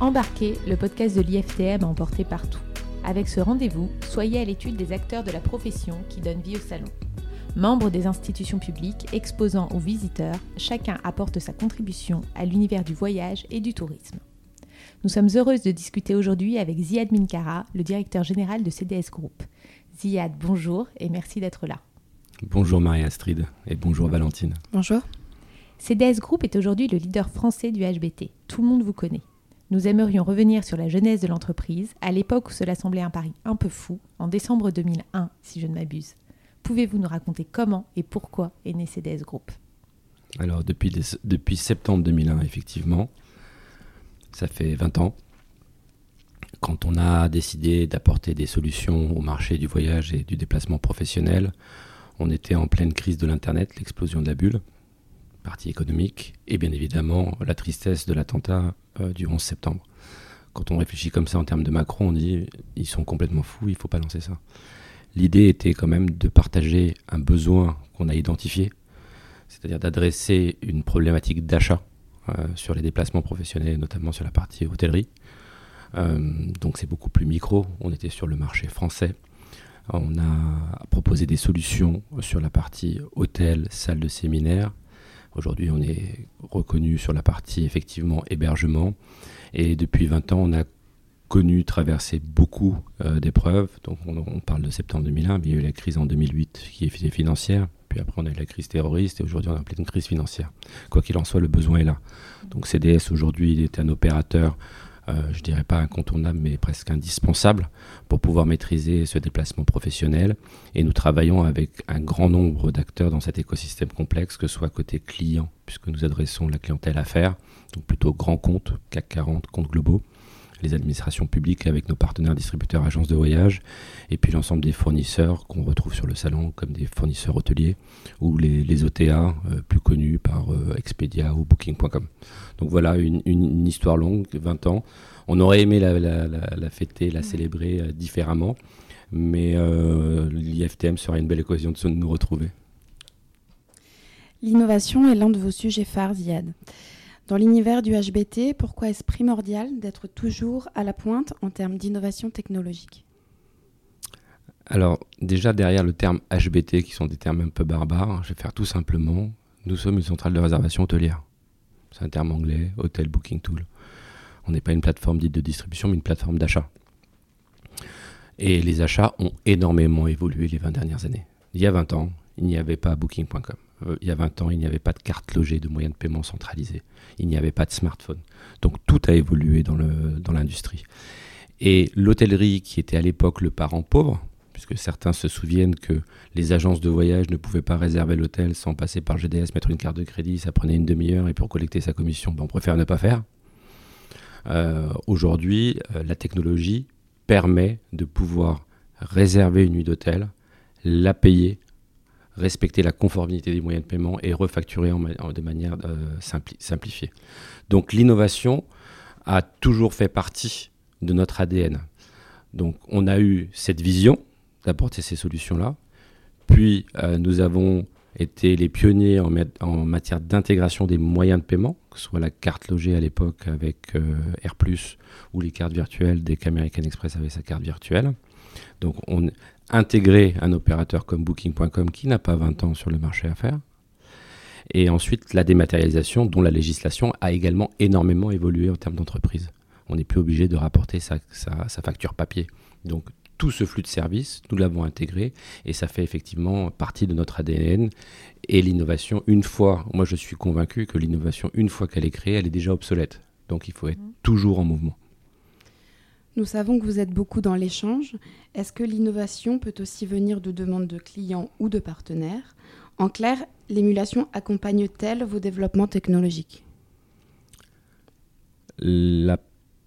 Embarquez, le podcast de l'IFTM emporté partout. Avec ce rendez-vous, soyez à l'étude des acteurs de la profession qui donnent vie au salon. Membres des institutions publiques, exposants ou visiteurs, chacun apporte sa contribution à l'univers du voyage et du tourisme. Nous sommes heureuses de discuter aujourd'hui avec Ziad Minkara, le directeur général de CDS Group. Ziad, bonjour et merci d'être là. Bonjour Marie-Astrid et bonjour Valentine. Bonjour. CDS Group est aujourd'hui le leader français du HBT. Tout le monde vous connaît. Nous aimerions revenir sur la genèse de l'entreprise, à l'époque où cela semblait un pari un peu fou, en décembre 2001, si je ne m'abuse. Pouvez-vous nous raconter comment et pourquoi est né CDS Group? Alors, depuis, depuis septembre 2001, effectivement, ça fait 20 ans, quand on a décidé d'apporter des solutions au marché du voyage et du déplacement professionnel, on était en pleine crise de l'Internet, l'explosion de la bulle partie économique, et bien évidemment la tristesse de l'attentat du 11 septembre. Quand on réfléchit comme ça en termes de Macron, on dit ils sont complètement fous, il faut pas lancer ça. L'idée était quand même de partager un besoin qu'on a identifié, c'est-à-dire d'adresser une problématique d'achat euh, sur les déplacements professionnels, notamment sur la partie hôtellerie. Euh, donc c'est beaucoup plus micro, on était sur le marché français. On a proposé des solutions sur la partie hôtel, salle de séminaire, Aujourd'hui, on est reconnu sur la partie effectivement hébergement. Et depuis 20 ans, on a connu, traversé beaucoup euh, d'épreuves. Donc on, parle de septembre 2001, mais il y a eu la crise en 2008 qui est financière. Puis après, on a eu la crise terroriste et aujourd'hui, on a pleine crise financière. Quoi qu'il en soit, le besoin est là. Donc CDS, aujourd'hui, il est un opérateur je euh, je dirais pas incontournable, mais presque indispensable pour pouvoir maîtriser ce déplacement professionnel. Et nous travaillons avec un grand nombre d'acteurs dans cet écosystème complexe, que ce soit côté client, puisque nous adressons la clientèle affaires, donc plutôt grands comptes, CAC 40, comptes globaux, les administrations publiques avec nos partenaires distributeurs agences de voyage, et puis l'ensemble des fournisseurs qu'on retrouve sur le salon comme des fournisseurs hôteliers ou les, OTA euh, plus connus par euh, Expedia ou Booking.com. Donc voilà une, histoire longue, 20 ans. On aurait aimé la, fêter, la célébrer euh, différemment, mais l'IFTM sera une belle occasion de nous retrouver. L'innovation est l'un de vos sujets phares, Ziad. Dans l'univers du HBT, pourquoi est-ce primordial d'être toujours à la pointe en termes d'innovation technologique Alors déjà derrière le terme HBT, qui sont des termes un peu barbares, je vais faire tout simplement, nous sommes une centrale de réservation hôtelière. C'est un terme anglais, Hotel Booking Tool. On n'est pas une plateforme dite de distribution, mais une plateforme d'achat. Et les achats ont énormément évolué les 20 dernières années. Il y a 20 ans, il n'y avait pas Booking.com. Euh, il y a 20 ans, il n'y avait pas de carte logée, de moyens de paiement centralisés. Il n'y avait pas de smartphone. Donc tout a évolué dans l'industrie. Et l'hôtellerie, qui était à l'époque le parent pauvre, puisque certains se souviennent que les agences de voyage ne pouvaient pas réserver l'hôtel sans passer par GDS, mettre une carte de crédit, ça prenait une demi-heure, et pour collecter sa commission, ben, on préfère ne pas faire. Euh, aujourd'hui, euh, la technologie permet de pouvoir réserver une nuit d'hôtel, la payer respecter la conformité des moyens de paiement et refacturer en, de manière euh, simplifiée. Donc l'innovation a toujours fait partie de notre ADN. Donc on a eu cette vision d'apporter ces solutions-là, puis euh, nous avons été les pionniers en, matière d'intégration des moyens de paiement, que ce soit la carte logée à l'époque avec euh, ou les cartes virtuelles dès qu'American Express avait sa carte virtuelle. Donc on, intégrer un opérateur comme Booking.com qui n'a pas 20 ans sur le marché à faire. Et ensuite, la dématérialisation, dont la législation a également énormément évolué en termes d'entreprise. On n'est plus obligé de rapporter sa, facture papier. Donc, tout ce flux de services, nous l'avons intégré et ça fait effectivement partie de notre ADN. Et l'innovation, une fois, moi je suis convaincu que l'innovation, une fois qu'elle est créée, elle est déjà obsolète. Donc, il faut être mmh. toujours en mouvement. Nous savons que vous êtes beaucoup dans l'échange. Est-ce que l'innovation peut aussi venir de demandes de clients ou de partenaires? En clair, l'émulation accompagne-t-elle vos développements technologiques? La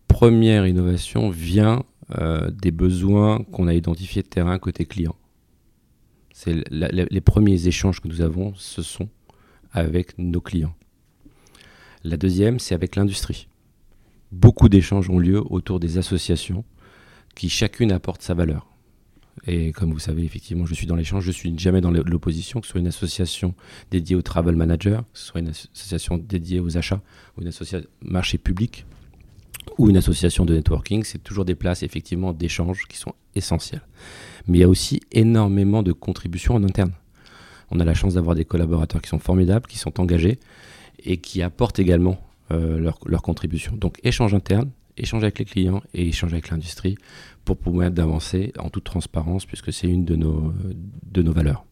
première innovation vient euh, des besoins qu'on a identifiés de terrain côté client. C'est les premiers échanges que nous avons, ce sont avec nos clients. La deuxième, c'est avec l'industrie beaucoup d'échanges ont lieu autour des associations qui chacune apporte sa valeur. Et comme vous savez, effectivement, je suis dans l'échange, je suis jamais dans l'opposition, que ce soit une association dédiée aux travel managers, que ce soit une association dédiée aux achats, ou une association marché public, ou une association de networking, c'est toujours des places effectivement d'échange qui sont essentielles. Mais il y a aussi énormément de contributions en interne. On a la chance d'avoir des collaborateurs qui sont formidables, qui sont engagés et qui apportent également leur, leur, contribution. Donc échange interne, échange avec les clients et échange avec l'industrie pour pouvoir d'avancer en toute transparence puisque c'est une de nos, de nos valeurs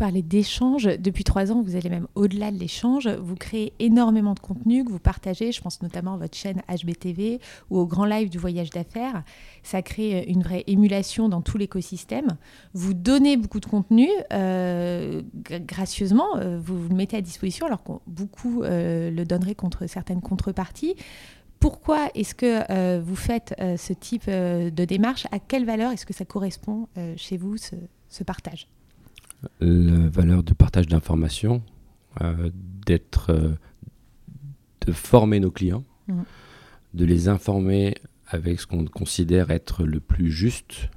parlez d'échange. Depuis trois ans, vous allez même au-delà de l'échange. Vous créez énormément de contenu que vous partagez. Je pense notamment à votre chaîne HBTV ou au grand live du voyage d'affaires. Ça crée une vraie émulation dans tout l'écosystème. Vous donnez beaucoup de contenu euh, gracieusement. Euh, vous, le mettez à disposition alors que beaucoup euh, le donneraient contre certaines contreparties. Pourquoi est-ce que vous faites ce type de démarche? À quelle valeur est-ce que ça correspond chez vous, ce partage? La valeur de partage d'informations, euh, d'être, euh, de former nos clients, mmh. de les informer avec ce qu'on considère être le plus juste.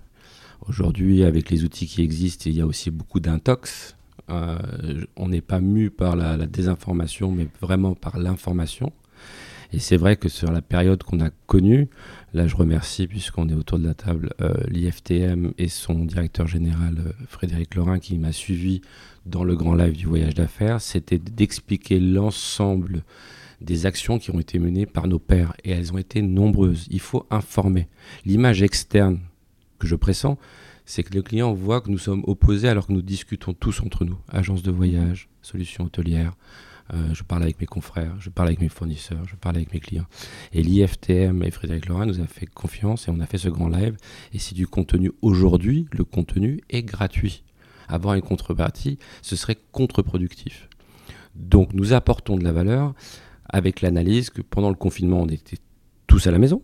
Aujourd'hui, avec les outils qui existent, il y a aussi beaucoup d'intox. Euh, on n'est pas mu par la, désinformation, mais vraiment par l'information. Et c'est vrai que sur la période qu'on a connue, là je remercie puisqu'on est autour de la table euh, l'IFTM et son directeur général euh, Frédéric Lorrain qui m'a suivi dans le grand live du voyage d'affaires, c'était d'expliquer l'ensemble des actions qui ont été menées par nos pairs et elles ont été nombreuses. Il faut informer. L'image externe que je pressens, c'est que le client voit que nous sommes opposés alors que nous discutons tous entre nous. Agence de voyage, solutions hôtelières, je parle avec mes confrères, je parle avec mes fournisseurs, je parle avec mes clients. Et l'IFTM et Frédéric Laurent nous a fait confiance et on a fait ce grand live. Et c'est du contenu aujourd'hui, le contenu est gratuit. Avoir une contrepartie, ce serait contre-productif. Donc nous apportons de la valeur avec l'analyse que pendant le confinement, on était tous à la maison,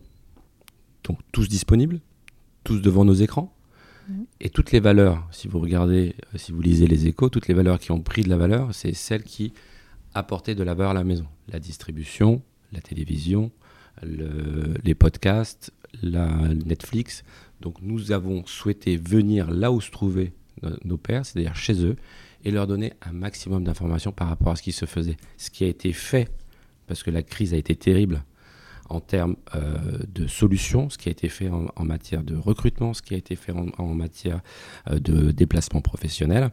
donc tous disponibles, tous devant nos écrans. Mmh. Et toutes les valeurs, si vous regardez, euh, si vous lisez les échos, toutes les valeurs qui ont pris de la valeur, c'est celles qui apporter de la valeur à la maison. La distribution, la télévision, les podcasts, la Netflix. Donc nous avons souhaité venir là où se trouvaient nos pères, c'est-à-dire chez eux, et leur donner un maximum d'informations par rapport à ce qui se faisait. Ce qui a été fait, parce que la crise a été terrible en termes euh, de solutions, ce qui a été fait en, matière de recrutement, ce qui a été fait en, matière euh, de déplacement professionnel.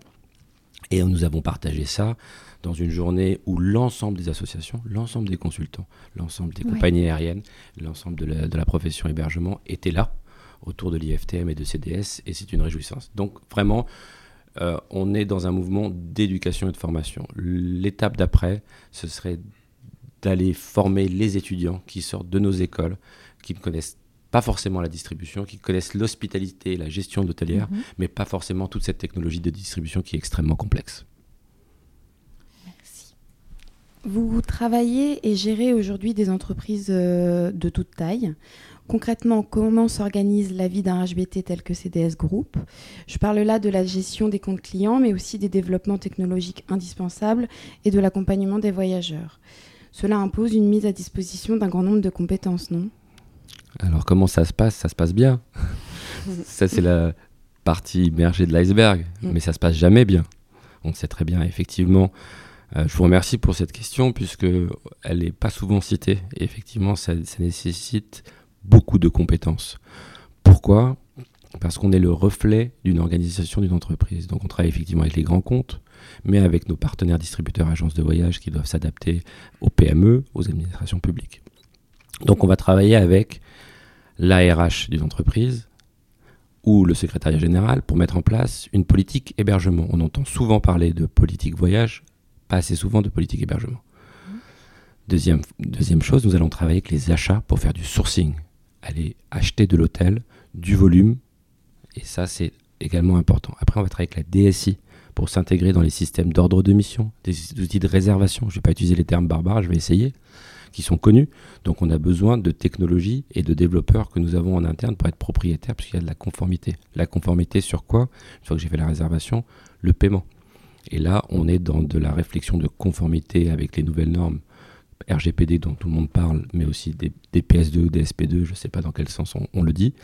Et nous avons partagé ça dans une journée où l'ensemble des associations, l'ensemble des consultants, l'ensemble des compagnies aériennes, l'ensemble de la, profession hébergement étaient là autour de l'IFTM et de CDS, et c'est une réjouissance. Donc vraiment, euh, on est dans un mouvement d'éducation et de formation. L'étape d'après, ce serait d'aller former les étudiants qui sortent de nos écoles, qui ne connaissent pas forcément la distribution, qui connaissent l'hospitalité et la gestion d'hôtelière, mhm. mais pas forcément toute cette technologie de distribution qui est extrêmement complexe. Vous travaillez et gérez aujourd'hui des entreprises euh, de toute taille. Concrètement, comment s'organise la vie d'un HBT tel que CDS Group? Je parle là de la gestion des comptes clients, mais aussi des développements technologiques indispensables et de l'accompagnement des voyageurs. Cela impose une mise à disposition d'un grand nombre de compétences, non? Alors comment ça se passe? Ça se passe bien. ça c'est la partie immergée de l'iceberg, mm. mais ça se passe jamais bien. On sait très bien effectivement euh, je vous remercie pour cette question puisque elle n'est pas souvent citée et effectivement ça, nécessite beaucoup de compétences. Pourquoi? Parce qu'on est le reflet d'une organisation, d'une entreprise. Donc on travaille effectivement avec les grands comptes, mais avec nos partenaires distributeurs, agences de voyage qui doivent s'adapter aux PME, aux administrations publiques. Donc on va travailler avec l'ARH d'une entreprise ou le secrétariat général pour mettre en place une politique hébergement. On entend souvent parler de politique voyage pas assez souvent de politique hébergement. Deuxième, deuxième chose, nous allons travailler avec les achats pour faire du sourcing. Aller acheter de l'hôtel, du volume, et ça c'est également important. Après, on va travailler avec la DSI pour s'intégrer dans les systèmes d'ordre de mission, des outils de réservation. Je ne vais pas utiliser les termes barbares, je vais essayer, qui sont connus. Donc on a besoin de technologies et de développeurs que nous avons en interne pour être propriétaires, puisqu'il y a de la conformité. La conformité sur quoi? Une fois que j'ai fait la réservation, le paiement. Et là, on est dans de la réflexion de conformité avec les nouvelles normes RGPD dont tout le monde parle, mais aussi des, PS2, des SP2, je ne sais pas dans quel sens on, le dit.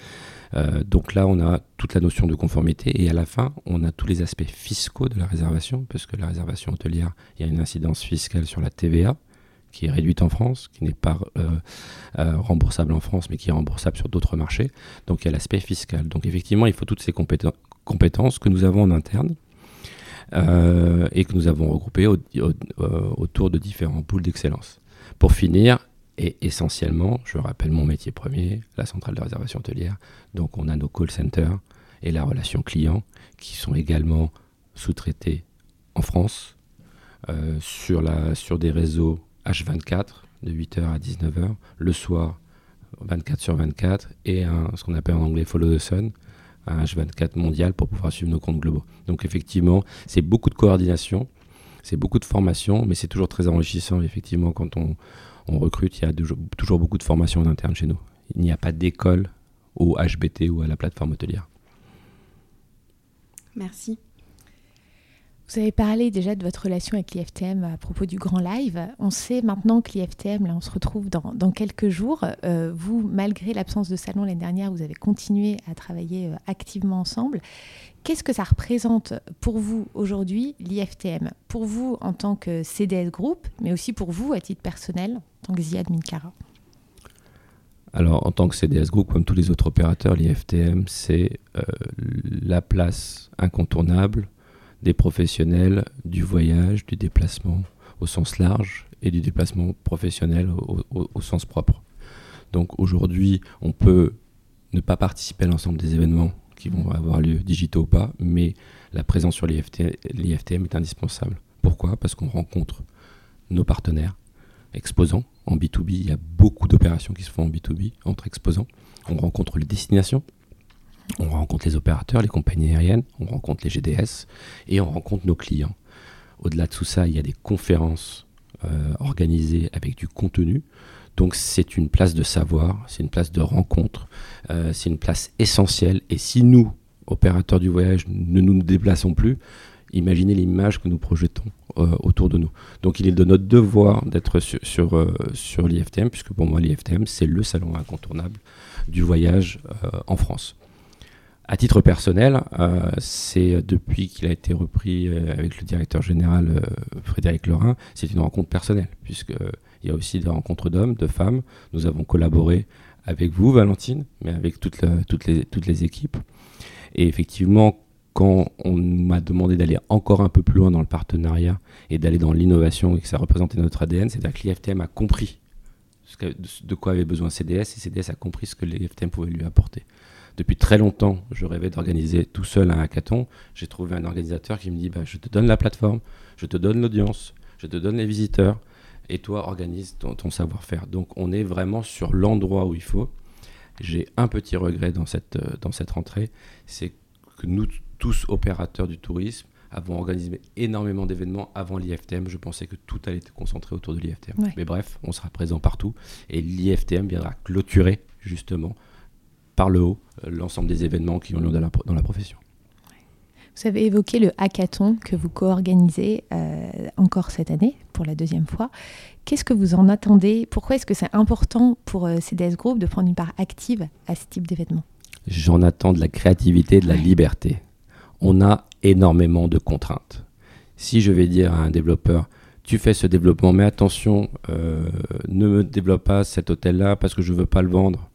Euh, donc là, on a toute la notion de conformité et à la fin, on a tous les aspects fiscaux de la réservation, parce que la réservation hôtelière, il y a une incidence fiscale sur la TVA qui est réduite en France, qui n'est pas euh, euh, remboursable en France, mais qui est remboursable sur d'autres marchés. Donc il y a l'aspect fiscal. Donc effectivement, il faut toutes ces compétences que nous avons en interne euh, et que nous avons regroupées autour de différents pools d'excellence. Pour finir, et essentiellement, je rappelle mon métier premier, la centrale de réservation hôtelière. Donc on a nos call centers et la relation client qui sont également sous-traités en France sur des réseaux H24 de 8h à 19h, le soir 24 sur 24 et ce qu'on appelle en anglais Follow the Sun, un H24 mondial pour pouvoir suivre nos comptes globaux. Donc effectivement, c'est beaucoup de coordination, c'est beaucoup de formation, mais c'est toujours très enrichissant effectivement quand on, on recrute, il y a toujours beaucoup de formation en interne chez nous. Il n'y a pas d'école au HBT ou à la plateforme hôtelière. Merci. Vous avez parlé déjà de votre relation avec l'IFTM à propos du grand live. On sait maintenant que l'IFTM, là on se retrouve dans, quelques jours. Euh, vous, malgré l'absence de salon l'année dernière, vous avez continué à travailler euh, activement ensemble. Qu'est-ce que ça représente pour vous aujourd'hui, l'IFTM? Pour vous en tant que CDS Group, mais aussi pour vous à titre personnel, en tant que Ziad Minkara alors, en tant que CDS Group, comme tous les autres opérateurs, l'IFTM, c'est euh, la place incontournable des professionnels du voyage, du déplacement au sens large et du déplacement professionnel au, sens propre. Donc aujourd'hui, on peut ne pas participer à l'ensemble des événements qui vont avoir lieu, digitaux ou pas, mais la présence sur l'IFTM est indispensable. Pourquoi? Parce qu'on rencontre nos partenaires exposants. En B2B, il y a beaucoup d'opérations qui se font en B2B entre exposants. On rencontre les destinations, on rencontre les opérateurs, les compagnies aériennes, on rencontre les GDS et on rencontre nos clients. Au-delà de tout ça, il y a des conférences euh, organisées avec du contenu. Donc c'est une place de savoir, c'est une place de rencontre, euh, c'est une place essentielle. Et si nous, opérateurs du voyage, ne nous déplaçons plus, imaginez l'image que nous projetons euh, autour de nous. Donc il est de notre devoir d'être sur, l'IFTM, puisque pour moi l'IFTM, c'est le salon incontournable du voyage en France. À titre personnel, euh, c'est depuis qu'il a été repris euh, avec le directeur général euh, Frédéric Lorrain, c'est une rencontre personnelle, puisqu'il y a aussi des rencontres d'hommes, de femmes. Nous avons collaboré avec vous, Valentine, mais avec toutes, les, toutes les équipes. Et effectivement, quand on m'a demandé d'aller encore un peu plus loin dans le partenariat et d'aller dans l'innovation et que ça représentait notre ADN, c'est-à-dire que l'IFTM a compris de quoi avait besoin CDS et CDS a compris ce que l'IFTM pouvait lui apporter. Depuis très longtemps, je rêvais d'organiser tout seul un hackathon. J'ai trouvé un organisateur qui me dit bah, Je te donne la plateforme, je te donne l'audience, je te donne les visiteurs, et toi, organise ton, savoir-faire. Donc, on est vraiment sur l'endroit où il faut. J'ai un petit regret dans cette, euh, dans cette rentrée c'est que nous, tous opérateurs du tourisme, avons organisé énormément d'événements avant l'IFTM. Je pensais que tout allait être concentré autour de l'IFTM. Mais bref, on sera présent partout et l'IFTM viendra clôturer justement par le haut euh, l'ensemble des événements qui ont lieu dans la, dans la profession. Vous avez évoqué le hackathon que vous co-organisez euh, encore cette année pour la deuxième fois. Qu'est-ce que vous en attendez? Pourquoi est-ce que c'est important pour euh, CDS Group de prendre une part active à ce type d'événement? J'en attends de la créativité, de la liberté. On a énormément de contraintes. Si je vais dire à un développeur, tu fais ce développement, mais attention, ne me développe pas cet hôtel-là parce que je ne veux pas le vendre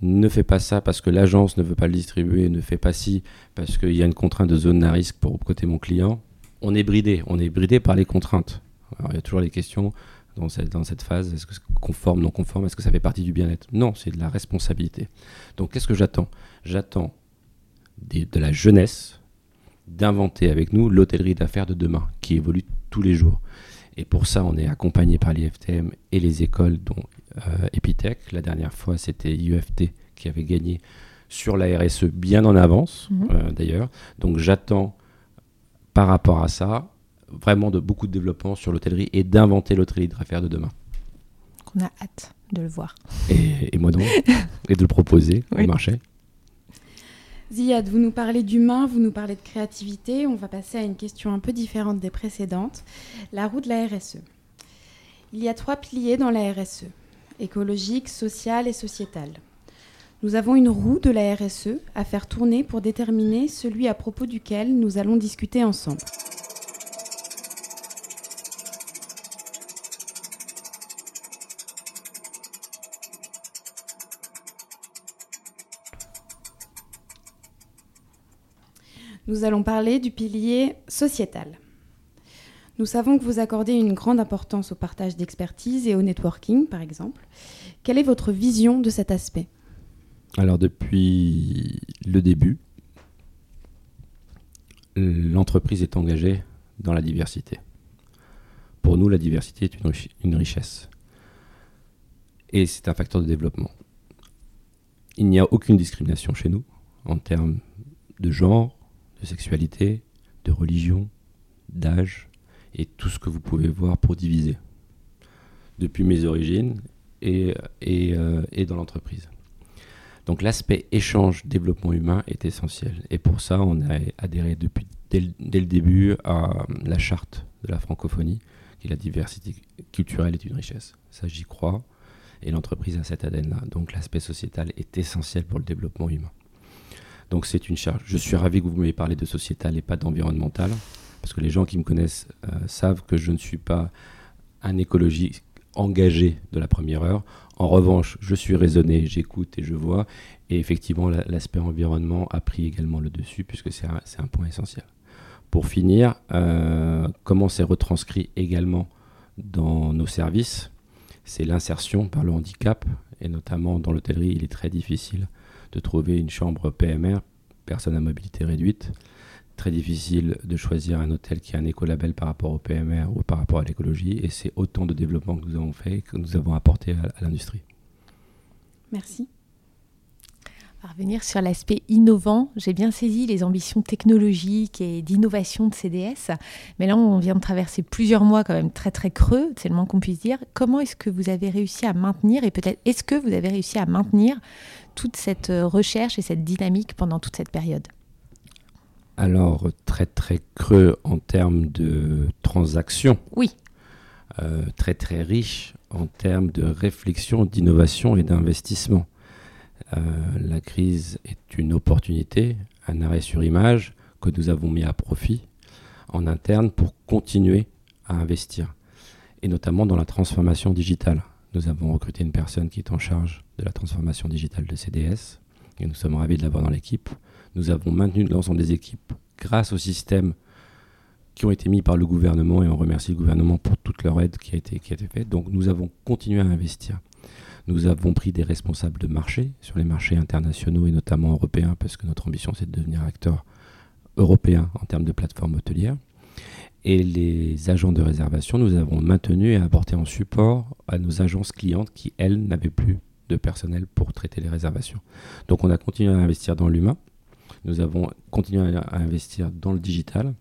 ne fais pas ça parce que l'agence ne veut pas le distribuer, ne fais pas ci parce qu'il y a une contrainte de zone à risque pour côté mon client, on est bridé. On est bridé par les contraintes. Il y a toujours les questions dans cette, dans cette phase est-ce que c'est conforme, non conforme? Est-ce que ça fait partie du bien-être? Non, c'est de la responsabilité. Donc, qu'est-ce que j'attends? J'attends de la jeunesse d'inventer avec nous l'hôtellerie d'affaires de demain qui évolue tous les jours. Et pour ça, on est accompagné par l'IFTM et les écoles, dont Epitech. La dernière fois, c'était UFT qui avait gagné sur la RSE bien en avance, mhm. euh, d'ailleurs. Donc j'attends, par rapport à ça, vraiment de beaucoup de développement sur l'hôtellerie et d'inventer l'hôtellerie d'affaires de demain. On a hâte de le voir. Et, moi donc, et de le proposer au marché. Ziad, vous nous parlez d'humain, vous nous parlez de créativité. On va passer à une question un peu différente des précédentes. La roue de la RSE. Il y a trois piliers dans la RSE écologique, sociale et sociétale. Nous avons une roue de la RSE à faire tourner pour déterminer celui à propos duquel nous allons discuter ensemble. Nous allons parler du pilier sociétal. Nous savons que vous accordez une grande importance au partage d'expertise et au networking, par exemple. Quelle est votre vision de cet aspect? Alors depuis le début, l'entreprise est engagée dans la diversité. Pour nous, la diversité est une, richesse. Et c'est un facteur de développement. Il n'y a aucune discrimination chez nous en termes de genre, de sexualité, de religion, d'âge et tout ce que vous pouvez voir pour diviser. Depuis mes origines et, et, euh, et dans l'entreprise. Donc l'aspect échange, développement humain est essentiel. Et pour ça, on a adhéré depuis, dès, le début à la charte de la francophonie, qui est la diversité culturelle est une richesse. Ça, j'y crois. Et l'entreprise a cette ADN-là. Donc l'aspect sociétal est essentiel pour le développement humain. Donc c'est une charge. Je suis ravi que vous m'ayez parlé de sociétal et pas d'environnemental, parce que les gens qui me connaissent euh, savent que je ne suis pas un écologiste engagé de la première heure. En revanche, je suis raisonné, j'écoute et je vois. Et effectivement, l'aspect environnement a pris également le dessus, puisque c'est un, point essentiel. Pour finir, euh, comment c'est retranscrit également dans nos services? C'est l'insertion par le handicap, et notamment dans l'hôtellerie, il est très difficile de trouver une chambre PMR, personne à mobilité réduite très difficile de choisir un hôtel qui a un écolabel par rapport au PMR ou par rapport à l'écologie. Et c'est autant de développement que nous avons fait, que nous avons apporté à, l'industrie. Merci. À revenir sur l'aspect innovant, j'ai bien saisi les ambitions technologiques et d'innovation de CDS, mais là on vient de traverser plusieurs mois quand même très très creux, c'est le moins qu'on puisse dire. Comment est-ce que vous avez réussi à maintenir, et peut-être est-ce que vous avez réussi à maintenir toute cette recherche et cette dynamique pendant toute cette période? Alors, très très creux en termes de transactions. Oui. Euh, très très riche en termes de réflexion, d'innovation et d'investissement. Euh, la crise est une opportunité, un arrêt sur image que nous avons mis à profit en interne pour continuer à investir, et notamment dans la transformation digitale. Nous avons recruté une personne qui est en charge de la transformation digitale de CDS, et nous sommes ravis de l'avoir dans l'équipe. Nous avons maintenu l'ensemble des équipes grâce aux systèmes qui ont été mis par le gouvernement et on remercie le gouvernement pour toute leur aide qui a été, qui a été faite. Donc nous avons continué à investir. Nous avons pris des responsables de marché sur les marchés internationaux et notamment européens parce que notre ambition c'est de devenir acteur européen en termes de plateforme hôtelière. Et les agents de réservation, nous avons maintenu et apporté en support à nos agences clientes qui, elles, n'avaient plus de personnel pour traiter les réservations. Donc on a continué à investir dans l'humain. Nous avons continué à, investir dans le digital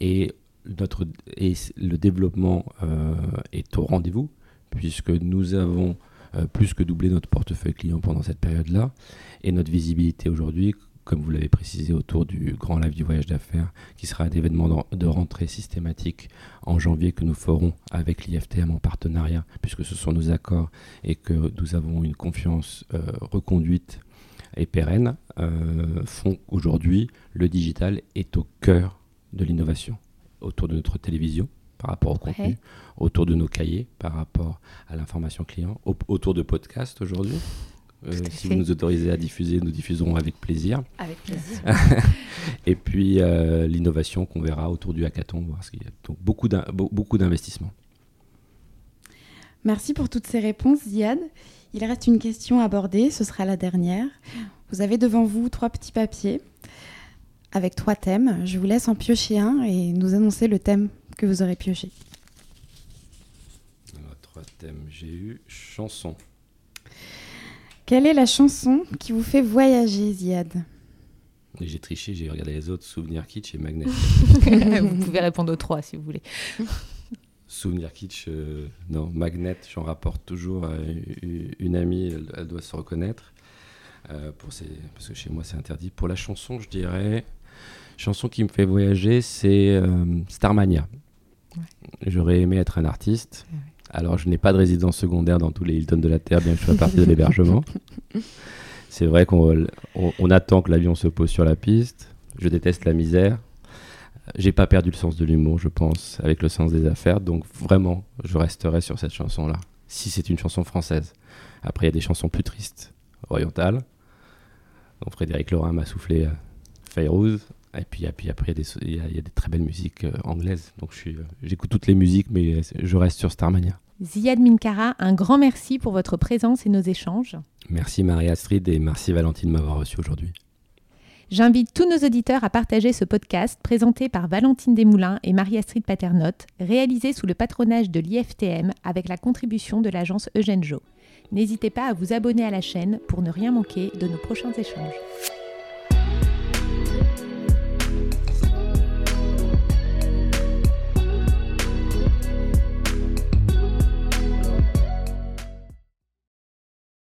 et, notre, et le développement euh, est au rendez-vous puisque nous avons euh, plus que doublé notre portefeuille client pendant cette période-là et notre visibilité aujourd'hui, comme vous l'avez précisé, autour du Grand Live du voyage d'affaires, qui sera un événement de rentrée systématique en janvier que nous ferons avec l'IFTM en partenariat, puisque ce sont nos accords et que nous avons une confiance euh, reconduite et pérennes euh, font qu'aujourd'hui, le digital est au cœur de l'innovation autour de notre télévision par rapport au contenu, autour de nos cahiers par rapport à l'information client, autour de podcasts aujourd'hui. Euh, si vous nous autorisez à diffuser, nous diffuserons avec plaisir. Avec plaisir. et puis euh, l'innovation qu'on verra autour du hackathon. Donc beaucoup d'investissements. Merci pour toutes ces réponses, Ziad. Il reste une question à aborder, ce sera la dernière. Vous avez devant vous trois petits papiers avec trois thèmes. Je vous laisse en piocher un et nous annoncer le thème que vous aurez pioché. trois thèmes. J'ai eu chanson. Quelle est la chanson qui vous fait voyager, Ziad J'ai triché, j'ai regardé les autres, Souvenir Kitsch et Magnet. vous pouvez répondre aux trois si vous voulez. Souvenir kitsch, euh, non. Magnet, j'en rapporte toujours à une amie, elle, doit se reconnaître. Euh, pour parce que chez moi, c'est interdit. Pour la chanson, je dirais. Chanson qui me fait voyager, c'est euh, Starmania. J'aurais aimé être un artiste. Alors, je n'ai pas de résidence secondaire dans tous les Hilton de la Terre, bien que je sois partie de l'hébergement. C'est vrai qu'on attend que l'avion se pose sur la piste. Je déteste la misère. J'ai pas perdu le sens de l'humour, je pense, avec le sens des affaires. Donc vraiment, je resterai sur cette chanson-là. Si c'est une chanson française. Après, il y a des chansons plus tristes, orientales. Donc Frédéric Laurin m'a soufflé euh, Fayrouz. Et puis, et puis après, il y, a des- il y a- il y a des très belles musiques euh, anglaises. Donc euh, j'écoute toutes les musiques, mais je reste sur Starmania. Ziad Minkara, un grand merci pour votre présence et nos échanges. Merci Marie-Astrid et merci Valentine de m'avoir reçu aujourd'hui. J'invite tous nos auditeurs à partager ce podcast présenté par Valentine Desmoulins et Marie-Astrid Paternotte, réalisé sous le patronage de l'IFTM avec la contribution de l'agence Eugène Jo. N'hésitez pas à vous abonner à la chaîne pour ne rien manquer de nos prochains échanges.